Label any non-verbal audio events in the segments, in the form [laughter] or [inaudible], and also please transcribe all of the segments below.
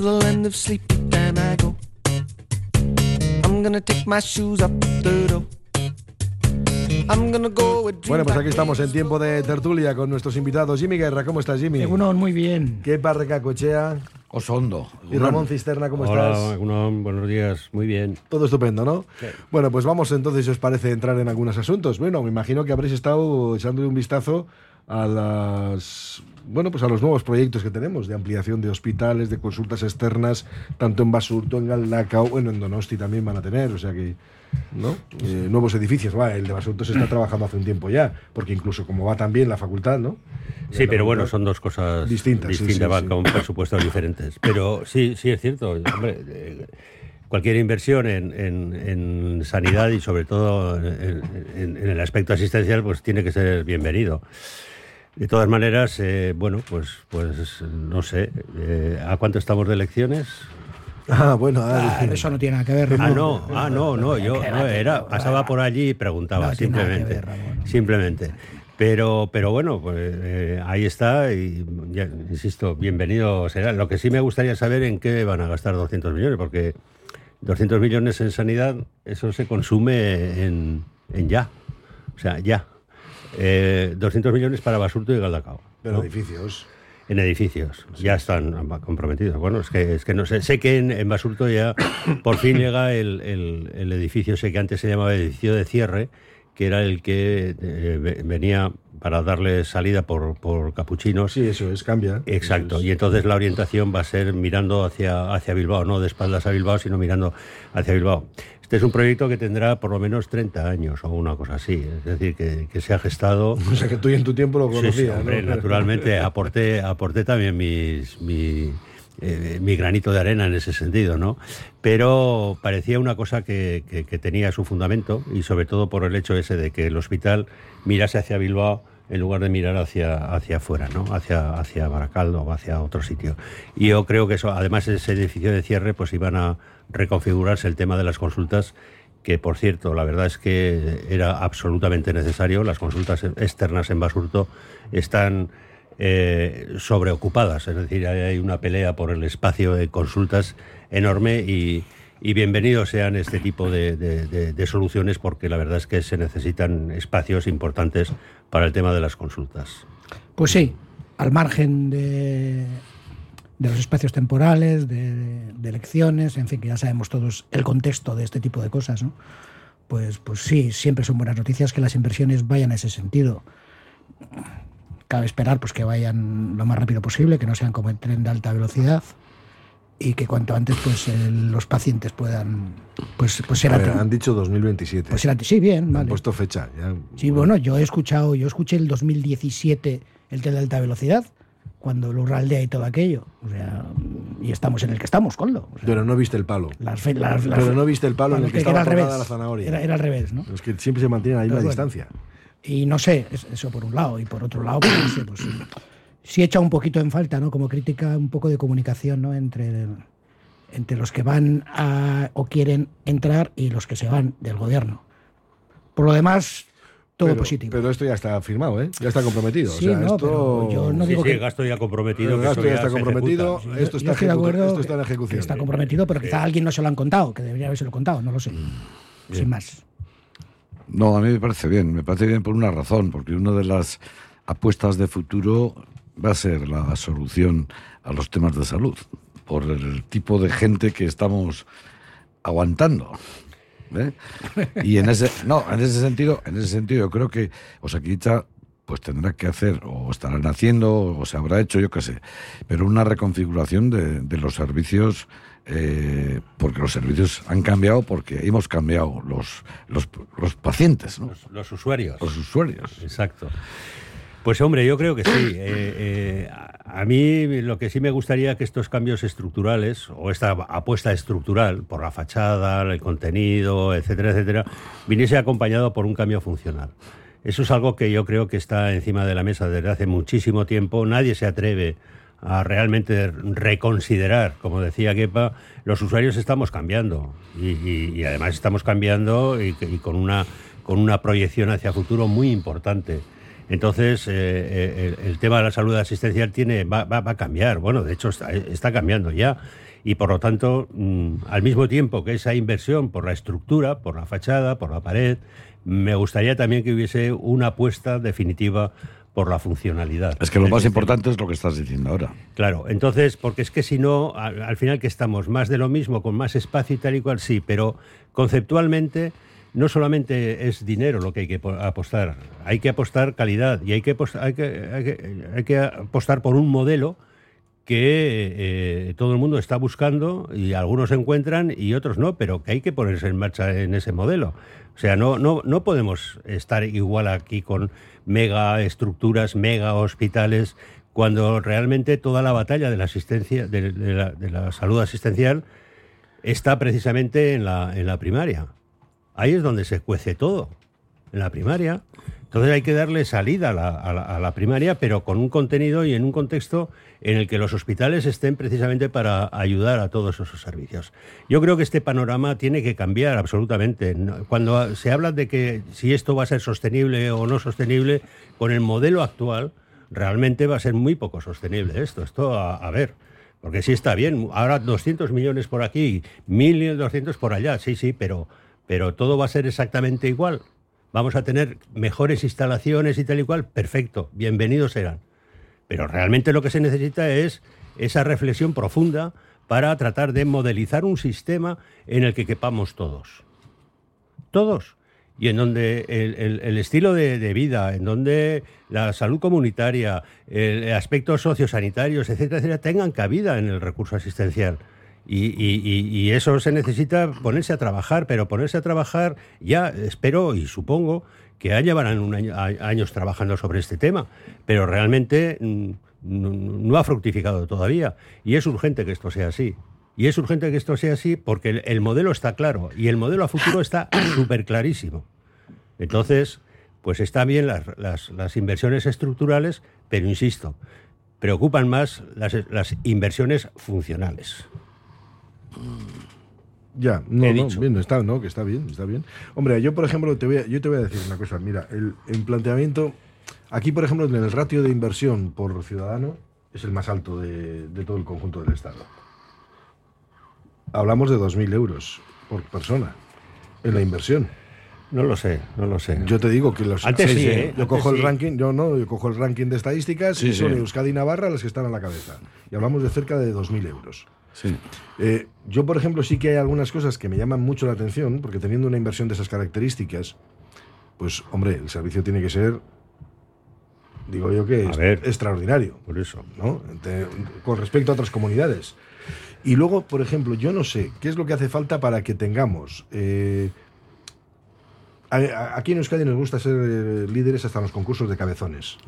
till the end of sleepy time I go. I'm gonna take my shoes up the door. I'm gonna go with Bueno, pues aquí estamos en tiempo de tertulia con nuestros invitados. Jimmy Guerra, ¿cómo estás, Jimmy? Egunon, muy bien. ¿Qué parreca cochea? Osondo. Y Ramón Cisterna, ¿cómo Hola, estás? Egunon, buenos días, muy bien. Todo estupendo, ¿no? Bueno, pues vamos entonces, si os parece, entrar en algunos asuntos. Bueno, me imagino que habréis estado echándole un vistazo a las bueno, pues a los nuevos proyectos que tenemos de ampliación de hospitales, de consultas externas, tanto en Basurto, en Galdacao, bueno, en Donosti también van a tener, o sea que, ¿no? Eh, nuevos edificios, va, el de Basurto se está [clears throat] trabajando hace un tiempo ya, porque incluso como va también la facultad, ¿no? Sí, pero bueno, son dos cosas Distintas, distintas, sí, con presupuestos diferentes. Pero sí, sí es cierto. Hombre, eh, cualquier inversión en, en- en sanidad y sobre todo en, en- en el aspecto asistencial, pues tiene que ser bienvenido. De todas maneras, eh, bueno, pues, pues no sé, eh, ¿a cuánto estamos de elecciones? Ah, bueno, Ah, ah, eso no tiene nada que ver. Ah, Ramón. no, ah, no, no, yo no, era, pasaba por allí y preguntaba, No simplemente. ver, simplemente. Pero, pero bueno, pues eh, ahí está y, ya, insisto, bienvenido será. Lo que sí me gustaría saber en qué van a gastar 200 millones, porque 200 millones en sanidad, eso se consume en, en ya. O sea, ya. Eh, 200 millones para Basurto y Galdacao. pero ¿no? edificios. En edificios, ya están comprometidos. Bueno, es que, es que no sé, sé que en, en Basurto ya por fin [coughs] llega el, el- el edificio, sé que antes se llamaba edificio de cierre, que era el que eh, ve- venía para darle salida por, por Capuchinos. Sí, eso es, cambia. Exacto, es. y entonces la orientación va a ser mirando hacia, hacia Bilbao, no de espaldas a Bilbao, sino mirando hacia Bilbao. Este es un proyecto que tendrá por lo menos 30 años o una cosa así, es decir, que, que se ha gestado [laughs] O sea que tú en tu tiempo lo Sí, conocías, sí, hombre, ¿no? naturalmente aporté, aporté también mis, mi, eh, mi granito de arena en ese sentido, ¿no? Pero parecía una cosa que, tenía su fundamento y sobre todo por el hecho ese de que el hospital mirase hacia Bilbao en lugar de mirar hacia, hacia afuera, ¿no? Hacia, hacia Baracaldo o hacia otro sitio. Y yo creo que eso, además ese edificio de cierre, pues iban a reconfigurarse el tema de las consultas que por cierto, la verdad es que era absolutamente necesario. Las consultas externas en Basurto están eh, sobreocupadas, es decir, hay una pelea por el espacio de consultas enorme y, bienvenidos sean este tipo de, soluciones porque la verdad es que se necesitan espacios importantes para el tema de las consultas. Pues sí, al margen de, los espacios temporales, de, elecciones, en fin, que ya sabemos todos el contexto de este tipo de cosas. Pues, pues sí, siempre son buenas noticias que las inversiones vayan a ese sentido. Cabe esperar pues, que vayan lo más rápido posible, que no sean como el tren de alta velocidad y que cuanto antes pues, el- los pacientes puedan pues, pues ser ver, han dicho 2027. Pues ser sí, bien, Han vale. puesto fecha. ya. Sí, bueno, yo he escuchado, yo escuché el 2017 el tren de alta velocidad, cuando lo aldea y todo aquello. O sea, y estamos en el que estamos, Coldo. O sea, Pero no viste el palo. las fe- las- las- Pero no viste el palo en Bueno, el que que estaba era al revés. la zanahoria. Era, era al revés, ¿no? Es que siempre se mantiene a la bueno. distancia. Y no sé, es- eso por un lado. Y por otro lado, pues, no sé, pues, sí echa un poquito en falta, ¿no? Como crítica, un poco de comunicación, ¿no? Entre, entre los que van a, o quieren entrar y los que se van del gobierno. Por lo demás, todo pero, positivo. Pero esto ya está firmado, ¿eh? Ya está comprometido. Sí, o sea, no, esto... pero yo no Sí, digo sí, que- el gasto ya comprometido. El que gasto eso ya está comprometido. ejecuta. Esto Yo está estoy de ejecu- acuerdo esto está en ejecución. Está comprometido, pero quizá a alguien no se lo han contado, que debería haberse lo contado, no lo sé. Sin más. No, a mí me parece bien. Me parece bien por una razón, porque una de las apuestas de futuro va a ser la solución a los temas de salud, por el tipo de gente que estamos aguantando. ¿eh? [laughs] Y en ese, no, en ese sentido, en ese sentido, yo creo que Osakicha pues tendrá que hacer, o estarán haciendo, o se habrá hecho, yo qué sé, pero una reconfiguración de, de los servicios, eh, porque los servicios han cambiado, porque hemos cambiado los, los, los pacientes, ¿no? Los, los usuarios. los usuarios. Exacto. Pues hombre, yo creo que sí. Eh, eh, a mí lo que sí me gustaría que estos cambios estructurales o esta apuesta estructural por la fachada, el contenido, etcétera, etcétera, viniese acompañado por un cambio funcional. Eso es algo que yo creo que está encima de la mesa desde hace muchísimo tiempo. Nadie se atreve a realmente reconsiderar, como decía Kepa, los usuarios estamos cambiando y, además estamos cambiando y, con, una, con una proyección hacia futuro muy importante. Entonces, eh, eh, el, tema de la salud asistencial tiene, va, a cambiar. Bueno, de hecho, está, cambiando ya. Y por lo tanto, mm, al mismo tiempo que esa inversión por la estructura, por la fachada, por la pared, me gustaría también que hubiese una apuesta definitiva por la funcionalidad. Es que lo más importante es lo que estás diciendo ahora. Claro, entonces, porque es que si no, al, final que estamos más de lo mismo, con más espacio y tal y cual, sí, pero conceptualmente no solamente es dinero lo que hay que apostar, hay que apostar calidad y hay que, hay que, hay que, apostar por un modelo que eh, todo el mundo está buscando y algunos encuentran y otros no, pero que hay que ponerse en marcha en ese modelo. O sea, no, no, no podemos estar igual aquí con mega estructuras, mega hospitales, cuando realmente toda la batalla de la asistencia, de, la, la, salud asistencial está precisamente en la, en la primaria. Ahí es donde se cuece todo, en la primaria. Entonces hay que darle salida a la, primaria, pero con un contenido y en un contexto en el que los hospitales estén precisamente para ayudar a todos esos servicios. Yo creo que este panorama tiene que cambiar absolutamente. Cuando se habla de que si esto va a ser sostenible o no sostenible, con el modelo actual realmente va a ser muy poco sostenible esto. Esto, a, a ver, porque sí está bien. Ahora 200 millones por aquí, 1.200 por allá, sí, sí, pero pero todo va a ser exactamente igual. Vamos a tener mejores instalaciones y tal y cual, perfecto, bienvenidos serán. Pero realmente lo que se necesita es esa reflexión profunda para tratar de modelizar un sistema en el que quepamos todos. Todos. Y en donde el, estilo de, de, vida, en donde la salud comunitaria, el, aspectos sociosanitarios, etcétera, etcétera, tengan cabida en el recurso asistencial. Y, eso se necesita ponerse a trabajar, pero ponerse a trabajar ya espero y supongo que ya llevarán un años trabajando sobre este tema, pero realmente mm, no ha fructificado todavía. Y es urgente que esto sea así. Y es urgente que esto sea así porque el, modelo está claro y el modelo a futuro está [coughs] súper clarísimo. Entonces, pues están bien las, inversiones estructurales, pero insisto, preocupan más las inversiones funcionales. Ya, no, no, bien, está, no, que está bien, está bien. Hombre, yo por ejemplo te voy a, yo te voy a decir una cosa. Mira, el, planteamiento aquí, por ejemplo, en el ratio de inversión por ciudadano es el más alto de, todo el conjunto del Estado. Hablamos de 2.000 euros por persona en la inversión. No lo sé, no lo sé. Yo te digo que los antes sí, ¿eh? yo cojo el ranking, yo no, yo cojo el ranking de estadísticas y son Euskadi y Navarra las que están a la cabeza. Y hablamos de cerca de 2.000 euros. Sí. Eh, yo, por ejemplo, sí que hay algunas cosas que me llaman mucho la atención, porque teniendo una inversión de esas características, pues, hombre, el servicio tiene que ser, digo yo que es extraordinario. Por eso. ¿no? con respecto a otras comunidades. Y luego, por ejemplo, yo no sé qué es lo que hace falta para que tengamos eh, Aquí en Euskadi nos gusta ser eh, líderes hasta en los concursos de cabezones.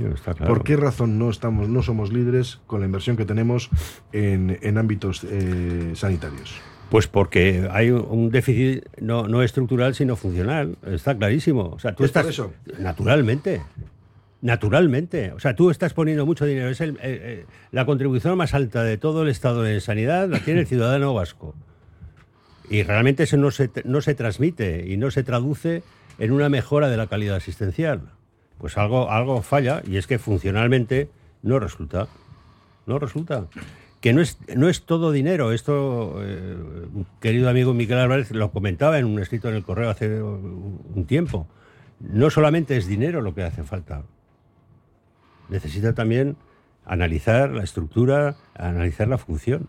¿Por qué razón no, estamos, no somos líderes con la inversión que tenemos en, ámbitos eh, sanitarios? Pues porque hay un déficit no, estructural, sino funcional. Está clarísimo. O sea, tú estás. Eso? Naturalmente. Naturalmente. O sea, tú estás poniendo mucho dinero. Es eh, la contribución más alta de todo el Estado de sanidad la tiene el ciudadano vasco. Y realmente eso no se, no se transmite y no se traduce en una mejora de la calidad asistencial. Pues algo, algo falla y es que funcionalmente no resulta. No resulta. Que no es, no es todo dinero. Esto, eh, querido amigo Miguel Álvarez, lo comentaba en un escrito en el correo hace un tiempo. No solamente es dinero lo que hace falta. Necesita también analizar la estructura, analizar la función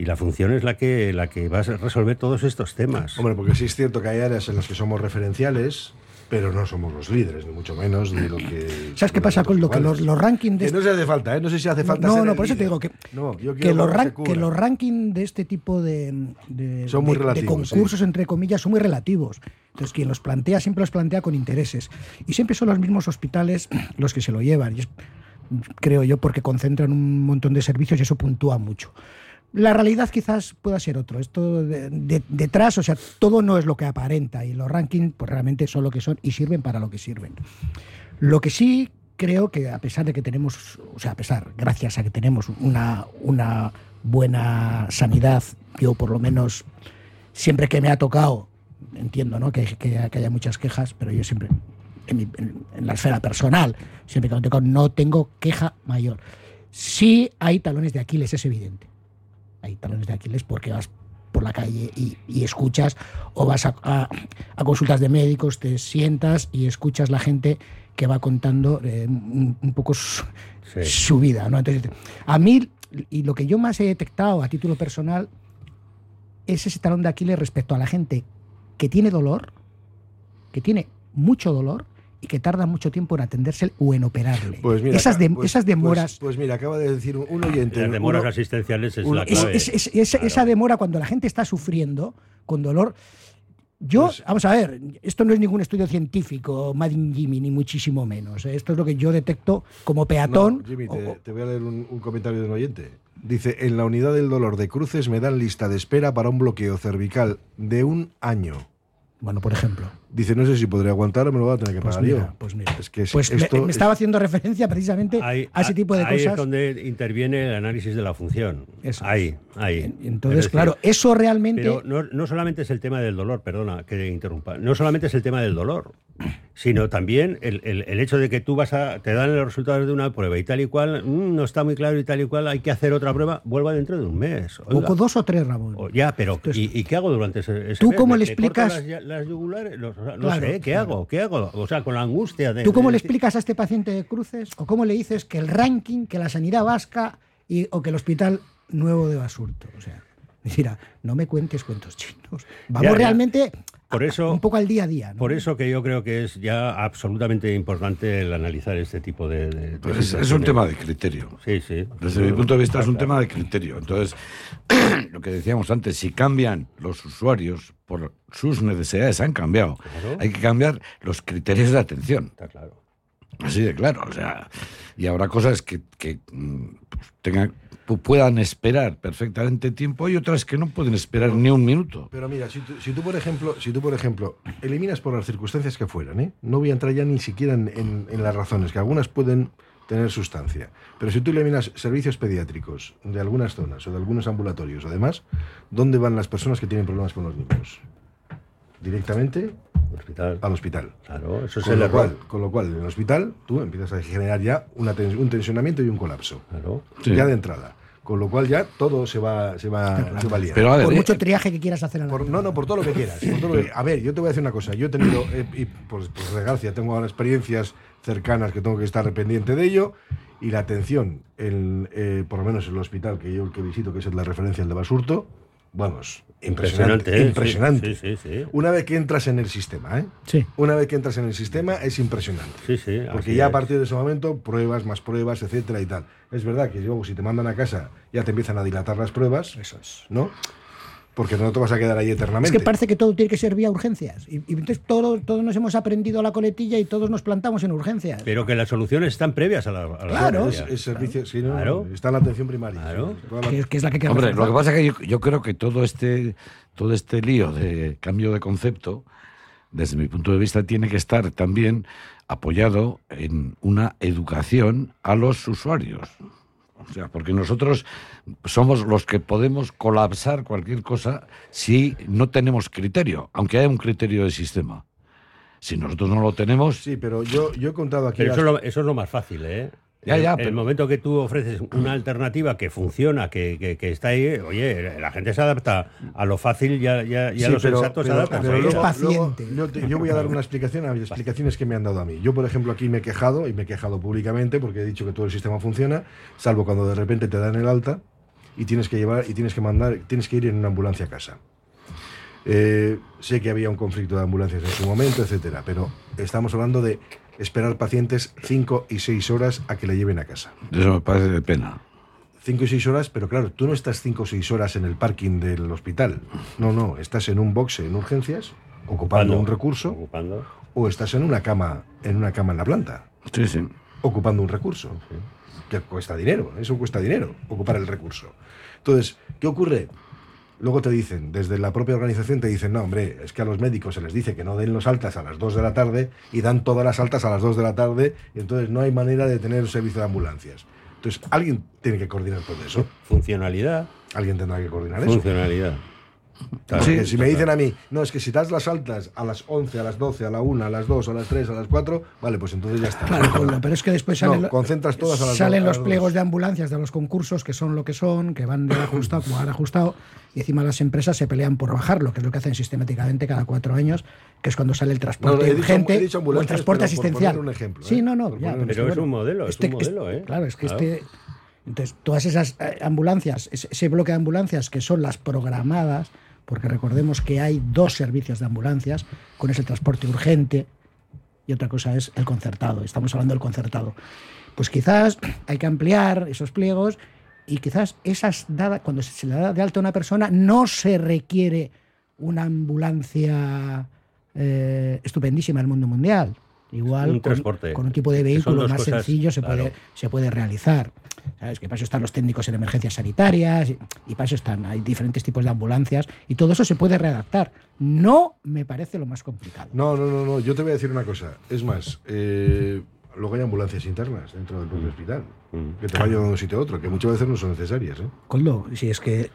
y la función es la que, la que va a resolver todos estos temas. Hombre, porque sí es cierto que hay áreas en las que somos referenciales, pero no somos los líderes, ni mucho menos de lo que... ¿Sabes qué pasa con lo que los, rankings de... Que no se hace falta, ¿eh? No sé si hace falta No, no, por eso te digo que, que, los que, los rankings de este tipo de, son muy de, concursos, entre comillas, son muy relativos. Entonces, quien los plantea siempre los plantea con intereses. Y siempre son los mismos hospitales [clears throat] los que se lo llevan. Y es, creo yo, porque concentran un montón de servicios y eso puntúa mucho. La realidad quizás pueda ser otro. Esto detrás, o sea, todo no es lo que aparenta y los rankings pues realmente son lo que son y sirven para lo que sirven. Lo que sí creo que a pesar de que tenemos, o sea, a pesar, gracias a que tenemos una, una buena sanidad, yo por lo menos siempre que me ha tocado, entiendo ¿no? que, que, haya muchas quejas, pero yo siempre en, la esfera personal, siempre que tengo, no tengo queja mayor. Sí hay talones de Aquiles, es evidente. Hay talones de Aquiles porque vas por la calle y, escuchas, o vas a, consultas de médicos, te sientas y escuchas la gente que va contando eh, un, poco su, vida. ¿no? Entonces, a mí, y lo que yo más he detectado a título personal, es ese talón de Aquiles respecto a la gente que tiene dolor, que tiene mucho dolor y que tarda mucho tiempo en atenderse o en operarle. Pues esas, pues, esas demoras. Pues, pues, mira, acaba de decir un oyente. Las demoras asistenciales es la clave. Esa demora cuando la gente está sufriendo con dolor. Yo, pues vamos a ver, esto no es ningún estudio científico, Madin Jimmy, ni muchísimo menos. ¿eh? Esto es lo que yo detecto como peatón. Jimmy, te, voy a leer un, un comentario de un oyente. Dice, en la unidad del dolor de cruces me dan lista de espera para un bloqueo cervical de un año. Bueno, por ejemplo. Dice, no sé si podré aguantar o me lo voy a tener que pues pagar yo. Pues mira, es que pues me, estaba haciendo referencia precisamente a ese tipo de cosas. Ahí es donde interviene el análisis de la función. Eso ahí, ahí. Entonces, claro, eso realmente... Pero no, no, solamente es el tema del dolor, perdona que interrumpa, no solamente es el tema del dolor, sino también el, el, hecho de que tú vas a, te dan los resultados de una prueba y tal y cual, mm, no está muy claro y tal y cual, hay que hacer otra prueba, vuelva dentro de un mes. O dos o tres, Ramón. ya, pero ¿y, qué hago durante ese, ese ¿Tú cómo le explicas? Las, yugulares? No sé, ¿qué hago? ¿Qué hago? O sea, con la angustia de... ¿Tú cómo le explicas a este paciente de cruces o cómo le dices que el ranking, que la sanidad vasca y, o que el hospital nuevo de Basurto? O sea, mira, no me cuentes cuentos chinos. Vamos realmente por eso, un poco al día a día. Por eso que yo creo que es ya absolutamente importante el analizar este tipo de... Pues es, un tema de criterio. Sí, sí. Desde mi punto de vista es un tema de criterio. Entonces, [clears throat] lo que decíamos antes, si cambian los usuarios por sus necesidades, han cambiado. Hay que cambiar los criterios de atención. Está claro. Así de claro. O sea, y habrá cosas que, que mm, pues, tengan puedan esperar perfectamente tiempo y otras que no pueden esperar ni un minuto. Pero mira, si tú, por ejemplo, si tú por ejemplo eliminas por las circunstancias que fueran, ¿eh? no voy a entrar ya ni siquiera en, las razones, que algunas pueden tener sustancia, pero si tú eliminas servicios pediátricos de algunas zonas o de algunos ambulatorios, además, ¿dónde van las personas que tienen problemas con los niños? Directamente al hospital. Claro, eso es con, lo cual, con lo cual, en el hospital tú empiezas a generar ya un tensionamiento y un colapso. Claro. Ya de entrada. Con lo cual ya todo se va, se va, se va a liar. por mucho triaje que quieras hacer. no, no, por todo lo que quieras. a ver, yo te voy a decir una cosa. Yo he tenido, eh, y por, por desgracia, tengo ahora experiencias cercanas que tengo que estar pendiente de ello. Y la atención, en, eh, por lo menos en el hospital que yo que visito, que es la referencia, el de Basurto, vamos, impresionante. Impresionante. ¿eh? Una vez que entras en el sistema, ¿eh? Sí. Una vez que entras en el sistema es impresionante. Sí, sí. Porque ya a partir de ese momento, pruebas, más pruebas, etcétera y tal. Es verdad que luego si te mandan a casa ya te empiezan a dilatar las pruebas. Eso es. ¿No? Porque no te vas a quedar ahí eternamente. Es que parece que todo tiene que ser vía urgencias. Y, entonces todos nos hemos aprendido la coletilla y todos nos plantamos en urgencias. Pero que las soluciones están previas a la. claro. Es, servicio, está en la atención primaria. Claro. Que, es la que Hombre, lo que pasa es que yo, creo que todo este, todo este lío de cambio de concepto, desde mi punto de vista, tiene que estar también apoyado en una educación a los usuarios. O sea, porque nosotros somos los que podemos colapsar cualquier cosa si no tenemos criterio, aunque haya un criterio de sistema. Si nosotros no lo tenemos. Sí, pero yo, yo he contado aquí. Pero eso, eso es lo más fácil, ¿eh? Ya, ya, el, el momento que tú ofreces una alternativa que funciona, que, que, está ahí, oye, la gente se adapta a lo fácil y a, los sensatos se adaptan. yo, voy a dar una explicación a las explicaciones que me han dado a mí. Yo, por ejemplo, aquí me he quejado, y me he quejado públicamente, porque he dicho que todo el sistema funciona, salvo cuando de repente te dan el alta y tienes que llevar y tienes que mandar, tienes que ir en una ambulancia a casa. Eh, sé que había un conflicto de ambulancias en su momento, etcétera, pero estamos hablando de esperar pacientes 5 y 6 horas a que le lleven a casa. Eso me parece de pena. 5 y 6 horas, pero claro, tú no estás 5 o 6 horas en el parking del hospital. No, no, estás en un boxe en urgencias, ocupando, un recurso, o estás en una cama, en una cama en la planta. Sí, sí. Ocupando un recurso. Que cuesta dinero, eso cuesta dinero, ocupar el recurso. Entonces, ¿qué ocurre? Luego te dicen, desde la propia organización te dicen, no, hombre, es que a los médicos se les dice que no den los altas a las 2 de la tarde y dan todas las altas a las 2 de la tarde, y entonces no hay manera de tener un servicio de ambulancias. Entonces, alguien tiene que coordinar todo eso. Funcionalidad. Alguien tendrá que coordinar eso. Funcionalidad. Porque si me dicen a mí, no, es que si das las altas a las 11, a las 12, a la 1, a las 2, a las 3, a las 4, vale, pues entonces ya está. Claro, pero es que después salen, no, concentras todas a las salen los pliegos de ambulancias de los concursos, que son lo que son, que van de ajustado como han ajustado, y encima las empresas se pelean por bajarlo, que es lo que hacen sistemáticamente cada cuatro años, que es cuando sale el transporte No, urgente dicho o el transporte por asistencial. poner un ejemplo, sí, ¿eh? no, no, ya, pero, Pero es bueno, un modelo, es este- un modelo, ¿eh? Claro, es que Claro. este... Entonces, todas esas eh, ambulancias, ese bloque de ambulancias que son las programadas, porque recordemos que hay dos servicios de ambulancias, con ese transporte urgente y otra cosa es el concertado. Estamos hablando del concertado. Pues quizás hay que ampliar esos pliegos y quizás esas dadas, cuando se le da de alta a una persona, no se requiere una ambulancia eh, estupendísima del mundo mundial. Igual Un con, transporte. con un tipo de vehículo más cosas, sencillo se, claro. puede, se puede realizar. ¿Sabes? Que para eso están los técnicos en emergencias sanitarias y, y para eso están. Hay diferentes tipos de ambulancias y todo eso se puede readaptar. No me parece lo más complicado. No, no, no, no, yo te voy a decir una cosa. Es más, eh, luego hay ambulancias internas dentro del propio hospital. Que te vayan de un sitio a otro, que muchas veces no son necesarias. ¿eh? Coldo, si es que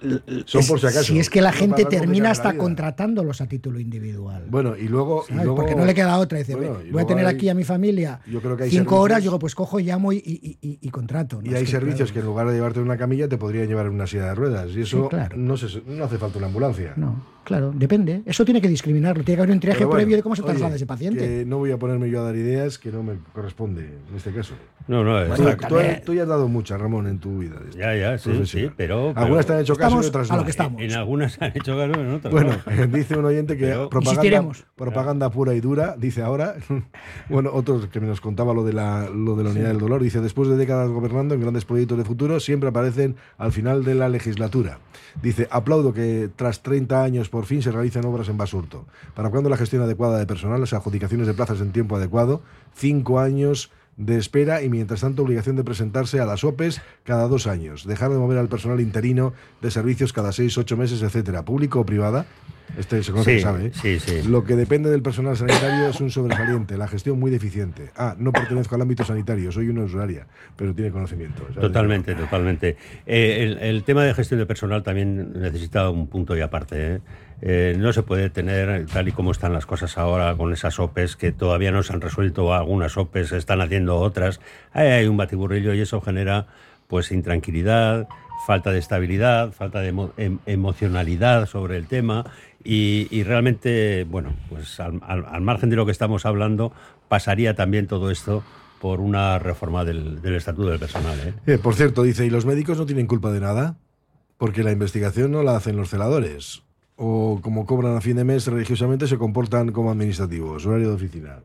Son es- por si acaso. si es que la gente termina hasta contratándolos a título individual. Bueno, y luego... y ¿sabes? luego- Porque no le queda otra. Dice, Bueno, voy a tener hay- aquí a mi familia yo creo que hay cinco horas, digo, pues cojo, llamo y, y- y- y contrato. ¿no? Y Es hay que, servicios que en lugar de llevarte en una camilla te podrían llevar en una silla de ruedas. Y eso Sí, claro. no, se- no hace falta una ambulancia. No, claro, depende. Eso tiene que discriminarlo. Tiene que haber un triaje bueno, previo de cómo se oye, traslada ese paciente. que no voy a ponerme yo a dar ideas que no me corresponde en este caso. No, no, está- tú- tú ya has dado muchas, Ramón, en tu vida. ya, ya, sí, sí, pero... Algunas te han hecho caso y otras a no. lo que estamos. En algunas han hecho caso, en otras Bueno, no. [laughs] dice un oyente que Pero- propaganda, propaganda pura y dura, dice ahora. [laughs] bueno, otro que nos contaba lo de la, lo de la unidad del dolor, dice, después de décadas gobernando en grandes proyectos de futuro, siempre aparecen al final de la legislatura. Dice, aplaudo que tras 30 años por fin se realicen obras en Basurto. ¿Para cuándo la gestión adecuada de personal, las adjudicaciones de plazas en tiempo adecuado? Cinco años de espera y mientras tanto obligación de presentarse a las OPEs cada dos años, dejar de mover al personal interino de servicios cada seis, ocho meses, etcétera, público o privada. Este se conoce Sí, que sabe. ¿eh? sí, sí. Lo que depende del personal sanitario es un sobresaliente, la gestión muy deficiente. Ah, no pertenezco al ámbito sanitario, soy una usuaria, pero tiene conocimiento. ¿sabes? Totalmente, totalmente. Eh, el, el tema de gestión de personal también necesita un punto y aparte. ¿eh? Eh, no se puede tener, tal y como están las cosas ahora, con esas OPEs que todavía no se han resuelto, algunas OPEs están haciendo otras. Hay un batiburrillo y eso genera pues intranquilidad, falta de estabilidad, falta de emo- em- emocionalidad sobre el tema y, realmente, bueno, pues al, margen de lo que estamos hablando, pasaría también todo esto por una reforma del, estatuto del personal. ¿eh? Eh, por cierto, dice, ¿y los médicos no tienen culpa de nada? Porque la investigación no la hacen los celadores. O como cobran a fin de mes religiosamente se comportan como administrativos, horario de oficina.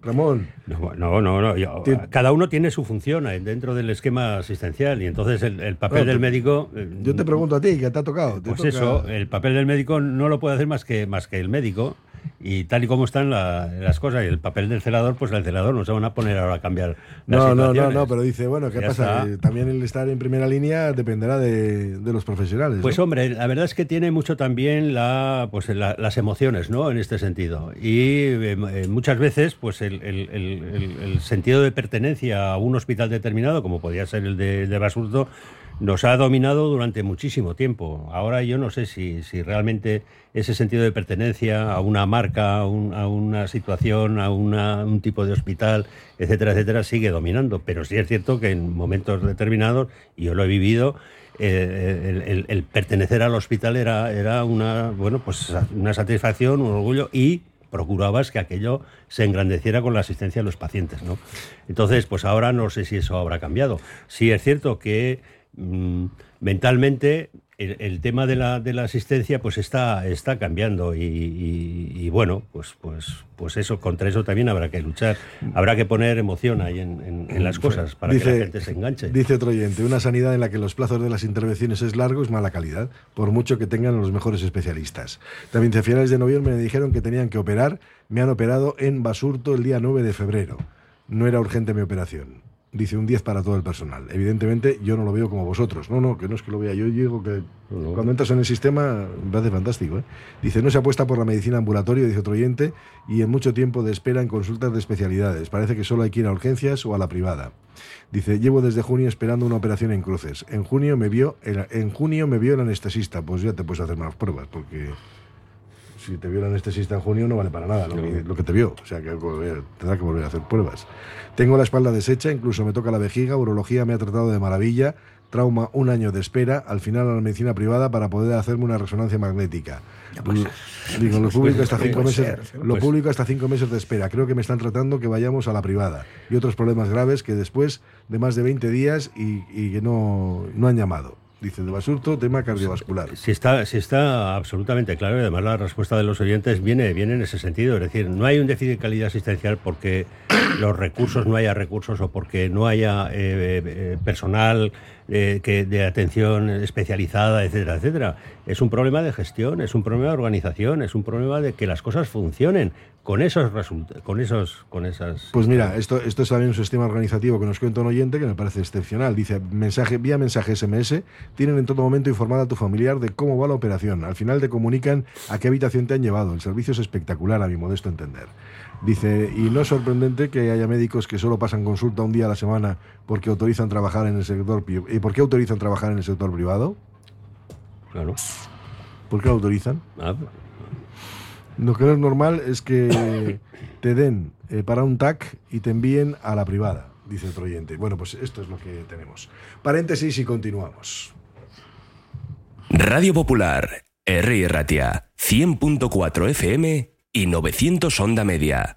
Ramón, No, no, no. no, yo- Tien- cada uno tiene su función eh, dentro del esquema asistencial y entonces el, el papel Bueno, del te- médico... eh, yo te pregunto a ti, que te ha tocado. Te Pues toca- eso, el papel del médico no lo puede hacer más que, más que el médico y tal y como están la- las cosas y el papel del celador, pues el celador no se van a poner ahora a cambiar las No, no, no, pero dice, bueno, ¿qué Ya pasa? está. Que también el estar en primera línea dependerá de, de los profesionales. Pues ¿no? hombre, la verdad es que tiene mucho también la, pues, la- las emociones, ¿no? En este sentido. Y eh, eh, muchas veces, pues el, el- el- sentido de pertenencia a un hospital determinado, como podía ser el de, el de Basurto, nos ha dominado durante muchísimo tiempo. Ahora yo no sé si, si realmente ese sentido de pertenencia a una marca, a, un- a una situación, a una- un tipo de hospital, etcétera, etcétera, sigue dominando. Pero sí es cierto que en momentos determinados, y yo lo he vivido, eh, el, el- el pertenecer al hospital era, era una, bueno, pues una satisfacción, un orgullo y procurabas que aquello se engrandeciera con la asistencia a los pacientes, ¿no? Entonces, pues ahora no sé si eso habrá cambiado. Sí es cierto que mentalmente el, el tema de la, de la asistencia pues está, está cambiando y, y- y, bueno, pues, pues, pues eso, contra eso también habrá que luchar. Habrá que poner emoción ahí en, en- en las cosas para que la gente se enganche. Dice otro oyente, una sanidad en la que los plazos de las intervenciones es largo es mala calidad, por mucho que tengan los mejores especialistas. También a finales de noviembre me dijeron que tenían que operar, me han operado en Basurto el día 9 de febrero. No era urgente mi operación. Dice un 10 para todo el personal. Evidentemente yo no lo veo como vosotros. No, no, que no es que lo vea. Yo digo que cuando entras en el sistema me parece fantástico. ¿eh? Dice, no se apuesta por la medicina ambulatoria, dice otro oyente, y en mucho tiempo de espera en consultas de especialidades. Parece que solo hay que ir a urgencias o a la privada. Dice, llevo desde junio esperando una operación en cruces. En junio me vio el, en junio me vio el anestesista. Pues ya te puedes hacer más pruebas, porque si te vio el anestesista en junio no vale para nada lo, que, lo que te vio. O sea, que tendrá que volver a hacer pruebas. Tengo la espalda deshecha, incluso me toca la vejiga, urología me ha tratado de maravilla, trauma un año de espera, al final a la medicina privada para poder hacerme una resonancia magnética. pues, Digo, lo público hasta cinco meses, lo pues- público hasta cinco meses de espera. Creo que me están tratando que vayamos a la privada. Y otros problemas graves que después de más de 20 días y, y que no, no han llamado. Dice de basurto, tema cardiovascular. Si está, si está absolutamente claro y además la respuesta de los oyentes viene, viene en ese sentido. Es decir, no hay un déficit de calidad asistencial porque los recursos no haya recursos o porque no haya eh, eh, personal eh, que de atención especializada, etcétera, etcétera. Es un problema de gestión, es un problema de organización, es un problema de que las cosas funcionen con esos resultados, con esos, con esas. Pues mira, esto, esto es también un sistema organizativo que nos cuenta un oyente que me parece excepcional. Dice, mensaje, vía mensaje SMS, tienen en todo momento informada a tu familiar de cómo va la operación. Al final te comunican a qué habitación te han llevado. El servicio es espectacular, a mi modesto entender. Dice, y no es sorprendente que haya médicos que solo pasan consulta un día a la semana porque autorizan trabajar en el sector ¿Y por qué autorizan trabajar en el sector privado? Claro. ¿Por qué lo autorizan? Ah, Lo que no es normal es que [coughs] te den eh, para un TAC y te envíen a la privada, dice otro oyente. Bueno, pues esto es lo que tenemos. Paréntesis y continuamos. Radio Popular, R. Ratia, 100.4 FM y 900 Onda Media.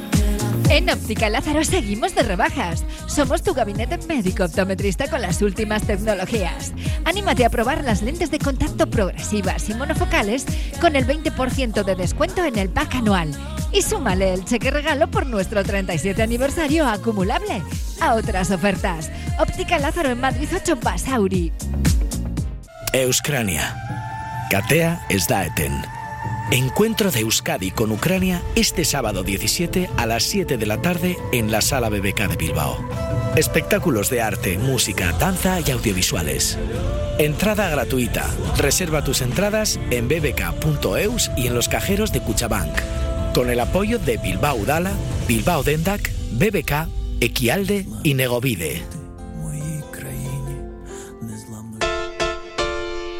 En Óptica Lázaro seguimos de rebajas. Somos tu gabinete médico optometrista con las últimas tecnologías. Anímate a probar las lentes de contacto progresivas y monofocales con el 20% de descuento en el pack anual. Y súmale el cheque regalo por nuestro 37 aniversario acumulable a otras ofertas. Óptica Lázaro en Madrid 8 Basauri. Euskrania. Katea ez da. Encuentro de Euskadi con Ucrania este sábado 17 a las 7 de la tarde en la Sala BBK de Bilbao. Espectáculos de arte, música, danza y audiovisuales. Entrada gratuita. Reserva tus entradas en bbk.eus y en los cajeros de Cuchabank. Con el apoyo de Bilbao Dala, Bilbao Dendak, BBK, Equialde y Negovide.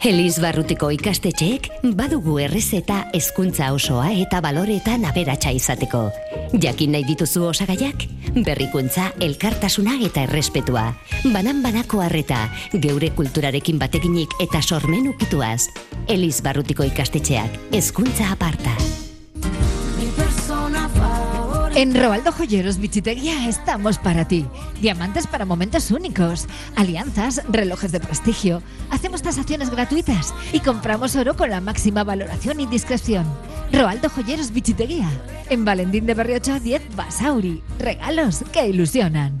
Elis Barrutiko ikastetxeek badugu errezeta hezkuntza osoa eta baloretan aberatsa izateko. Jakin nahi dituzu osagaiak? Berrikuntza, elkartasuna eta errespetua. Banan-banako harreta, geure kulturarekin bateginik eta sormen ukituaz. Elis Barrutiko ikastetxeak, hezkuntza aparta. En Roaldo Joyeros Bichiteguía estamos para ti. Diamantes para momentos únicos, alianzas, relojes de prestigio. Hacemos tasaciones gratuitas y compramos oro con la máxima valoración y discreción. Roaldo Joyeros Bichiteguía. En Valentín de Berriocho 10 Basauri. Regalos que ilusionan.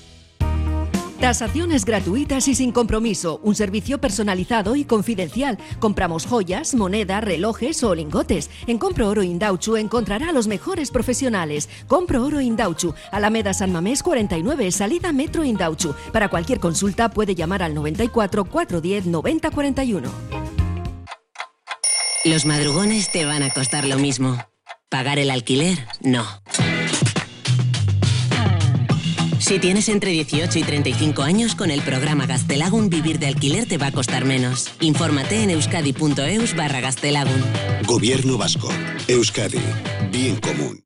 Tasaciones gratuitas y sin compromiso. Un servicio personalizado y confidencial. Compramos joyas, moneda, relojes o lingotes. En Compro Oro Indauchu encontrará a los mejores profesionales. Compro Oro Indauchu, Alameda San Mamés 49, salida Metro Indauchu. Para cualquier consulta puede llamar al 94 410 90 41. Los madrugones te van a costar lo mismo. Pagar el alquiler, no. Si tienes entre 18 y 35 años, con el programa Gastelagun vivir de alquiler te va a costar menos. Infórmate en euskadi.eus barra Gastelagun. Gobierno Vasco. Euskadi. Bien común.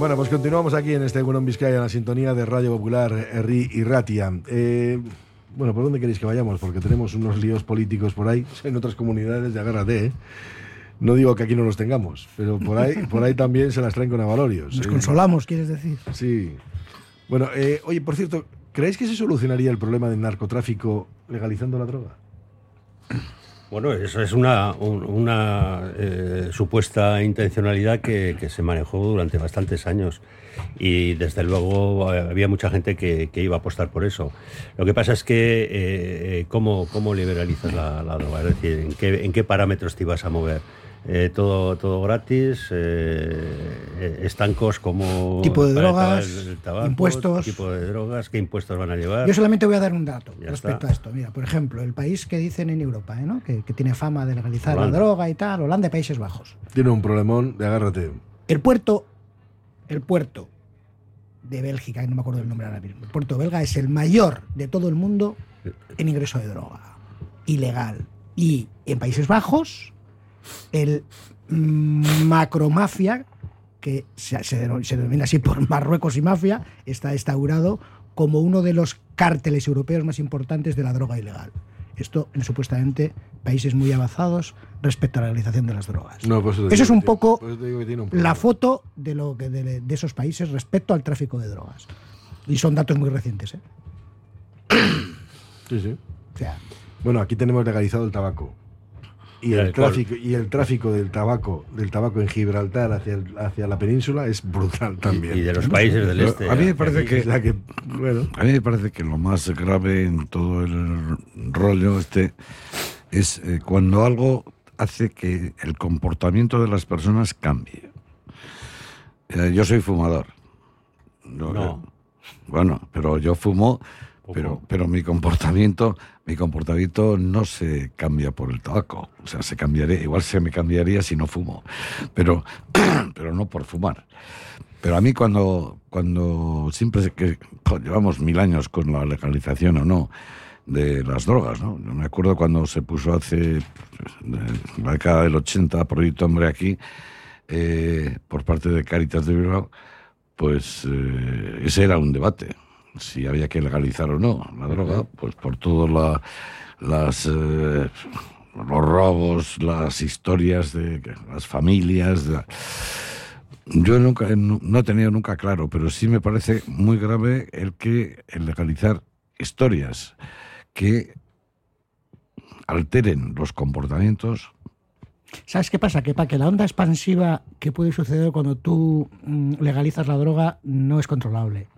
Bueno, pues continuamos aquí en este Gunón Vizcaya, en la sintonía de Radio Popular, Erri y Ratia. Eh, bueno, ¿por dónde queréis que vayamos? Porque tenemos unos líos políticos por ahí, [laughs] en otras comunidades, de agárrate, ¿eh? No digo que aquí no los tengamos, pero por ahí, [laughs] por ahí también se las traen con avalorios. Nos ¿eh? consolamos, quieres decir. Sí. Bueno, eh, oye, por cierto, ¿creéis que se solucionaría el problema del narcotráfico legalizando la droga? Bueno, eso es una, un- una eh, supuesta intencionalidad que, se manejó durante bastantes años y desde luego eh, había mucha gente que, iba a apostar por eso. Lo que pasa es que eh, ¿cómo, cómo liberalizas la, la droga, es decir, ¿en qué, en qué parámetros te ibas a mover. Eh, todo, todo gratis, eh, eh, estancos como Tipo de drogas, tabaco, el tabaco, impuestos. tipo de drogas, qué impuestos van a llevar. Yo solamente voy a dar un dato Ya respecto está. a esto. Mira, por ejemplo, el país que dicen en Europa, ¿eh, ¿no? que, que tiene fama de legalizar Holanda. la droga y tal, Holanda y Países Bajos. Tiene un problemón de agárrate. El puerto, el puerto de Bélgica, que no me acuerdo el nombre ahora mismo, el puerto belga es el mayor de todo el mundo en ingreso de droga, ilegal. Y en Países Bajos, el macromafia, que se, se deno- se denomina así por Marruecos y mafia, está instaurado como uno de los cárteles europeos más importantes de la droga ilegal. Esto en supuestamente países muy avanzados respecto a la legalización de las drogas. No, pues Eso es digo un tiene- poco pues un la foto de, lo que, de, de esos países respecto al tráfico de drogas. Y son datos muy recientes. ¿eh? Sí, sí. O sea, Bueno, aquí tenemos legalizado el tabaco. Y el, el alcohol. tráfico, y el tráfico del tabaco, del tabaco en Gibraltar hacia, el- hacia la península es brutal también. y de los países del Pero este. a mí me ya, parece que, bueno, a mí me parece que lo más grave en todo el rollo este es eh, cuando algo hace que el comportamiento de las personas cambie. Eh, yo soy fumador. No. Bueno, pero yo fumo, pero, pero mi comportamiento, mi comportamiento no se cambia por el tabaco. O sea, se cambiaría, igual se me cambiaría si no fumo, pero, [clears throat] pero no por fumar. Pero a mí cuando, cuando siempre que llevamos mil años con la legalización o no de las drogas, ¿no? Yo me acuerdo cuando se puso hace pues, la década del 80 Proyecto Hombre aquí eh, por parte de Caritas de Bilbao, pues eh, ese era un debate, si había que legalizar o no la droga, pues por todas la, las eh, los robos, las historias de las familias. de- yo nunca no, no he tenido nunca claro, pero sí me parece muy grave el que el legalizar historias que alteren los comportamientos ¿Sabes qué pasa? Que para que la onda expansiva que puede suceder cuando tú mm, legalizas la droga no es controlable.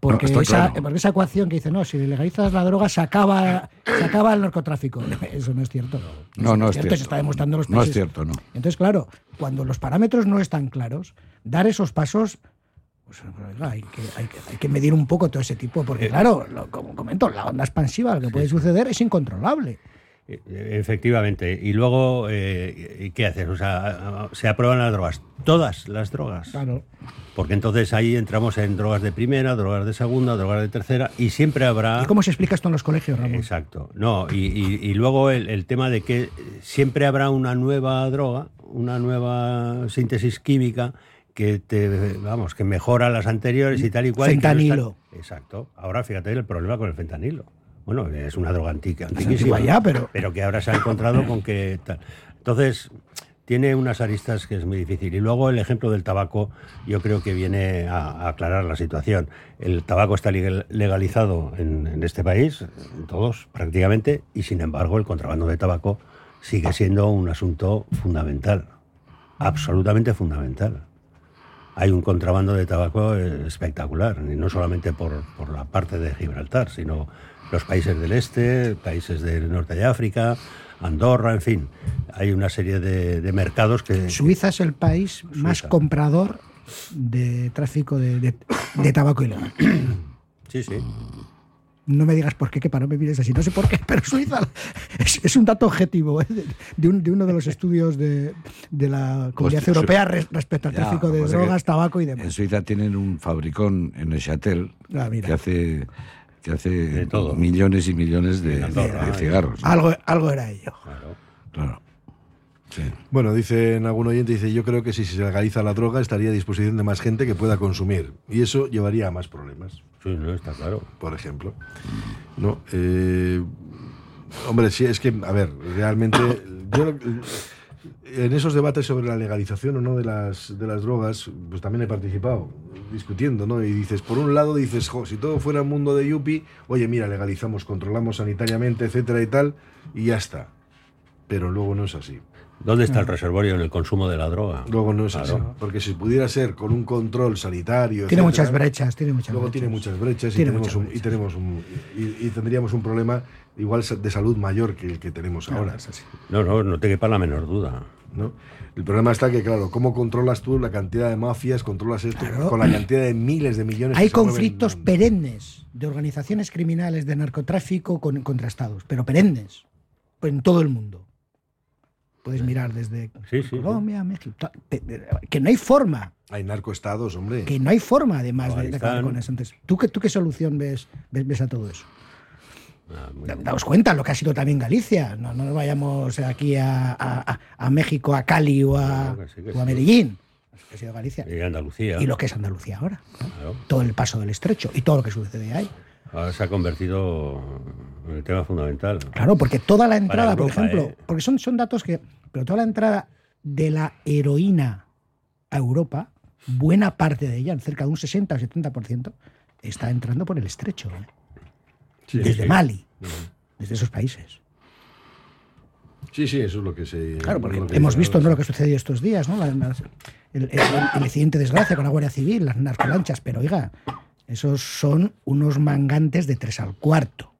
Porque, No, esa, claro. porque esa ecuación que dice, no, si legalizas la droga se acaba, se acaba el narcotráfico. [laughs] Eso no es cierto. No, Eso no es Se cierto. está demostrando los No es países. cierto, no. Entonces, claro, cuando los parámetros no están claros, dar esos pasos Pues oiga, hay, que, hay, que, hay que medir un poco todo ese tipo, porque Eh, claro, lo- como comento, la onda expansiva, lo que puede suceder es incontrolable. Eh, Efectivamente. Y luego, eh, ¿y ¿qué haces? O sea, se aprueban las drogas. Todas las drogas. Claro. Porque entonces ahí entramos en drogas de primera, drogas de segunda, drogas de tercera, y siempre habrá... ¿Y cómo se explica esto en los colegios, Ramón? Exacto. No, y, y- y luego el, el tema de que siempre habrá una nueva droga, una nueva síntesis química que te, vamos, que mejora las anteriores y tal y cual. y no Fentanilo. Exacto. Ahora fíjate el problema con el fentanilo. Bueno, es una droga antica, antiquísima. ya, pero- que ahora se ha encontrado con que tal. Entonces, tiene unas aristas que es muy difícil. Y luego el ejemplo del tabaco, yo creo que viene a, a aclarar la situación. El tabaco está legal- legalizado en, en este país, en todos prácticamente, y sin embargo el contrabando de tabaco sigue siendo un asunto fundamental, absolutamente fundamental. Hay un contrabando de tabaco eh, espectacular, y no solamente por, por la parte de Gibraltar, sino los países del este, países del norte de África, Andorra, en fin. Hay una serie de, de mercados que... Suiza es el país más comprador de tráfico de, de- de tabaco ilegal. [clears throat] Sí, sí. No me digas por qué, que para no me mires así. No sé por qué, pero Suiza [laughs] es, es un dato objetivo ¿eh? de, de un- de uno de los estudios de, de la Comunidad Hostia, Europea respecto al Ya, tráfico de drogas, tabaco y En demás. Suiza tienen un fabricón en Neuchâtel Ah, mira. que hace, que hace todo. millones y millones de, Andorra, de ¿eh? cigarros. Algo, algo era ello. Claro. Sí. Bueno, dice en algún oyente, dice, yo creo que si se legaliza la droga estaría a disposición de más gente que pueda consumir. Y eso llevaría a más problemas. Sí, no, está claro. Por ejemplo. No, eh, hombre, sí, es que, a ver, realmente, yo en esos debates sobre la legalización o no de las, de las drogas, pues también he participado discutiendo, ¿no? Y dices, por un lado dices, jo, si todo fuera un mundo de yuppie, oye, mira, legalizamos, controlamos sanitariamente, etcétera y tal, y ya está. Pero luego no es así. ¿Dónde está el reservorio en el consumo de la droga? Luego no es Claro. así. Porque si pudiera ser con un control sanitario. Tiene etcétera, muchas brechas, tiene muchas Luego brechas. tiene muchas brechas, Tiene y, tenemos muchas un, y tenemos un y, y tendríamos un problema igual de salud mayor que el que tenemos Claro, ahora. es así. No, no, no te quepa la menor duda. ¿No? El problema está que, claro, ¿cómo controlas tú la cantidad de mafias? ¿Controlas esto Claro. con la cantidad de miles de millones? Hay que se mueven? conflictos perennes de organizaciones criminales de narcotráfico con, contra estados, pero perennes, pues en todo el mundo. Puedes mirar desde Sí, sí, Colombia, México, que no hay forma, Hay narcoestados, hombre. que no hay forma además de, de acabar con eso. Entonces, ¿tú qué, ¿tú qué solución ves, ves, ves a todo eso? Ah. Daos cuenta lo que ha sido también Galicia. No, no nos vayamos aquí a, a- a- a México, a Cali o a, Claro que sí, que o a sí. Medellín. Que ha sido Galicia. Y Andalucía. Y lo que es Andalucía ahora. ¿no? Claro. Todo el paso del estrecho y todo lo que sucede ahí. Ahora se ha convertido en el tema fundamental. Claro, porque toda la entrada, por ejemplo, ¿eh? porque son, son datos que. Pero toda la entrada de la heroína a Europa, buena parte de ella, cerca de un 60 o 70%, está entrando por el estrecho. ¿eh? Sí, desde sí. Mali, desde esos países. Sí, sí, eso es lo que se. Claro, porque que hemos visto ¿no? lo que ha sucedido estos días, ¿no? Las- el, el- el incidente desgracia con la Guardia Civil, las narcolanchas, pero oiga, esos son unos mangantes de tres al cuarto.